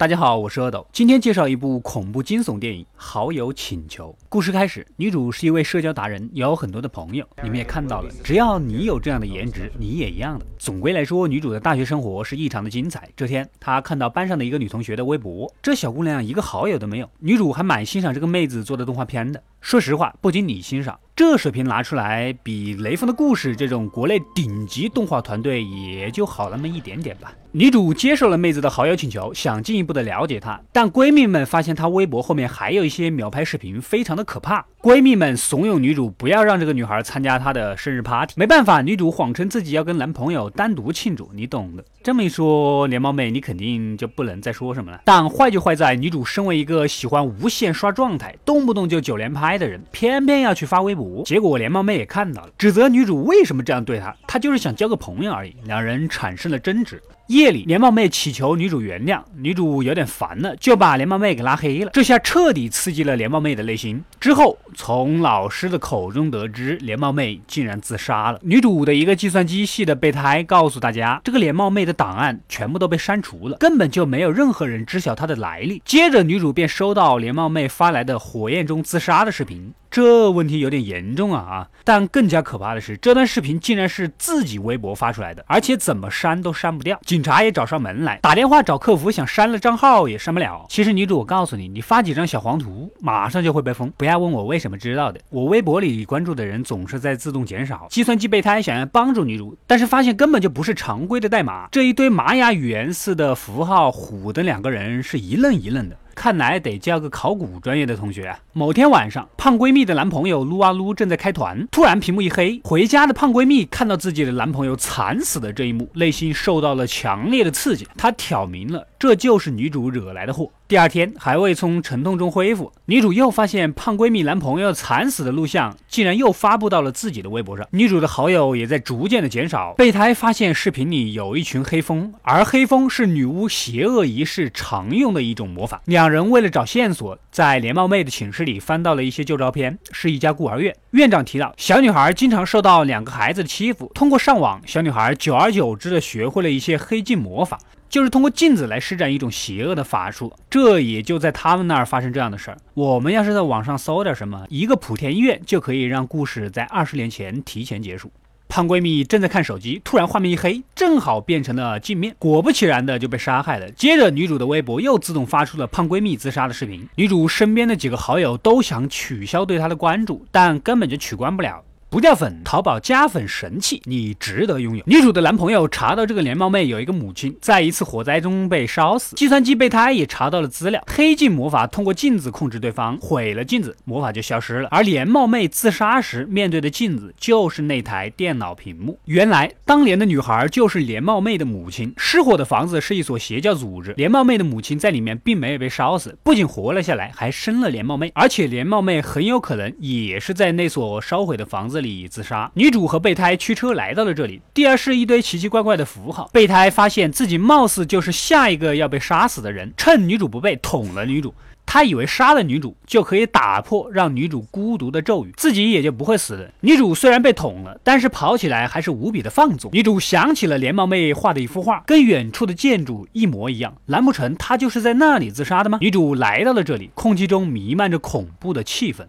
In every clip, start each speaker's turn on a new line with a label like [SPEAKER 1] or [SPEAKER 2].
[SPEAKER 1] 大家好，我是阿斗，今天介绍一部恐怖惊悚电影《好友请求》。故事开始，女主是一位社交达人，有很多的朋友。你们也看到了，只要你有这样的颜值，你也一样的。总归来说，女主的大学生活是异常的精彩。这天，她看到班上的一个女同学的微博，这小姑娘一个好友都没有。女主还蛮欣赏这个妹子做的动画片的。说实话，不仅你欣赏，这水平拿出来，比《雷锋的故事》这种国内顶级动画团队也就好那么一点点吧。女主接受了妹子的好友请求，想进一步的了解她，但闺蜜们发现她微博后面还有一些秒拍视频，非常的可怕。闺蜜们怂恿女主不要让这个女孩参加她的生日 party。没办法，女主谎称自己要跟男朋友单独庆祝，你懂的。这么一说，连帽妹你肯定就不能再说什么了。但坏就坏在女主身为一个喜欢无限刷状态，动不动就九连拍的人，偏偏要去发微博。结果连帽妹也看到了，指责女主为什么这样对她，她就是想交个朋友而已。两人产生了争执。夜里，连帽妹祈求女主原谅，女主有点烦了，就把连帽妹给拉黑了。这下彻底刺激了连帽妹的内心。之后，从老师的口中得知，连帽妹竟然自杀了。女主的一个计算机系的备胎告诉大家，这个连帽妹的档案全部都被删除了，根本就没有任何人知晓她的来历。接着，女主便收到连帽妹发来的火焰中自杀的视频。这问题有点严重啊啊！但更加可怕的是，这段视频竟然是自己微博发出来的，而且怎么删都删不掉。警察也找上门来，打电话找客服，想删了账号也删不了。其实女主，我告诉你，你发几张小黄图，马上就会被封。不要问我为什么知道的，我微博里关注的人总是在自动减少。计算机备胎想要帮助女主，但是发现根本就不是常规的代码，这一堆玛雅语言似的符号，唬的两个人是一愣一愣的。看来得叫个考古专业的同学！某天晚上，胖闺蜜的男朋友撸啊撸正在开团，突然屏幕一黑，回家的胖闺蜜看到自己的男朋友惨死的这一幕，内心受到了强烈的刺激。她挑明了，这就是女主惹来的祸。第二天还未从沉痛中恢复，女主又发现胖闺蜜男朋友惨死的录像竟然又发布到了自己的微博上，女主的好友也在逐渐的减少。备胎发现视频里有一群黑蜂，而黑蜂是女巫邪恶仪式常用的一种魔法。两人为了找线索，在连帽妹的寝室里翻到了一些旧照片，是一家孤儿院。院长提到，小女孩经常受到两个孩子的欺负，通过上网，小女孩久而久之的学会了一些黑镜魔法。就是通过镜子来施展一种邪恶的法术，这也就在他们那儿发生这样的事儿。我们要是在网上搜点什么，一个莆田医院就可以让故事在二十年前提前结束。胖闺蜜正在看手机，突然画面一黑，正好变成了镜面，果不其然的就被杀害了。接着女主的微博又自动发出了胖闺蜜自杀的视频，女主身边的几个好友都想取消对她的关注，但根本就取关不了。不掉粉，淘宝加粉神器，你值得拥有。女主的男朋友查到这个连帽妹有一个母亲在一次火灾中被烧死，计算机备胎也查到了资料，黑镜魔法通过镜子控制对方，毁了镜子，魔法就消失了。而连帽妹自杀时面对的镜子就是那台电脑屏幕。原来当年的女孩就是连帽妹的母亲。失火的房子是一所邪教组织，连帽妹的母亲在里面并没有被烧死，不仅活了下来，还生了连帽妹，而且连帽妹很有可能也是在那所烧毁的房子。里自杀，女主和备胎驱车来到了这里。第二是一堆奇奇怪怪的符号。备胎发现自己貌似就是下一个要被杀死的人，趁女主不备捅了女主。他以为杀了女主就可以打破让女主孤独的咒语，自己也就不会死了。女主虽然被捅了，但是跑起来还是无比的放纵。女主想起了连帽妹画的一幅画，跟远处的建筑一模一样。难不成她就是在那里自杀的吗？女主来到了这里，空气中弥漫着恐怖的气氛。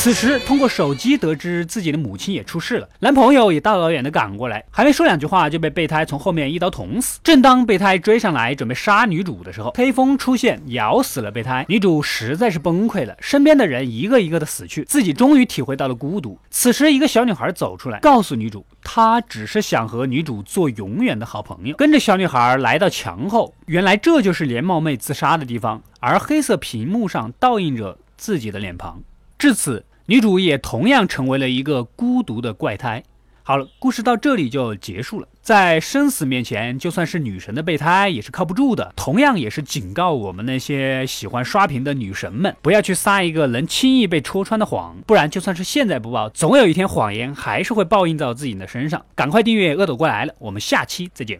[SPEAKER 1] 此时，通过手机得知自己的母亲也出事了，男朋友也大老远的赶过来，还没说两句话就被备胎从后面一刀捅死。正当备胎追上来准备杀女主的时候，黑风出现咬死了备胎。女主实在是崩溃了，身边的人一个一个的死去，自己终于体会到了孤独。此时，一个小女孩走出来，告诉女主，她只是想和女主做永远的好朋友。跟着小女孩来到墙后，原来这就是连帽妹自杀的地方，而黑色屏幕上倒映着自己的脸庞。至此。女主也同样成为了一个孤独的怪胎。好了，故事到这里就结束了。在生死面前，就算是女神的备胎也是靠不住的。同样也是警告我们那些喜欢刷屏的女神们，不要去撒一个能轻易被戳穿的谎，不然就算是现在不报，总有一天谎言还是会报应到自己的身上。赶快订阅恶斗过来了，我们下期再见。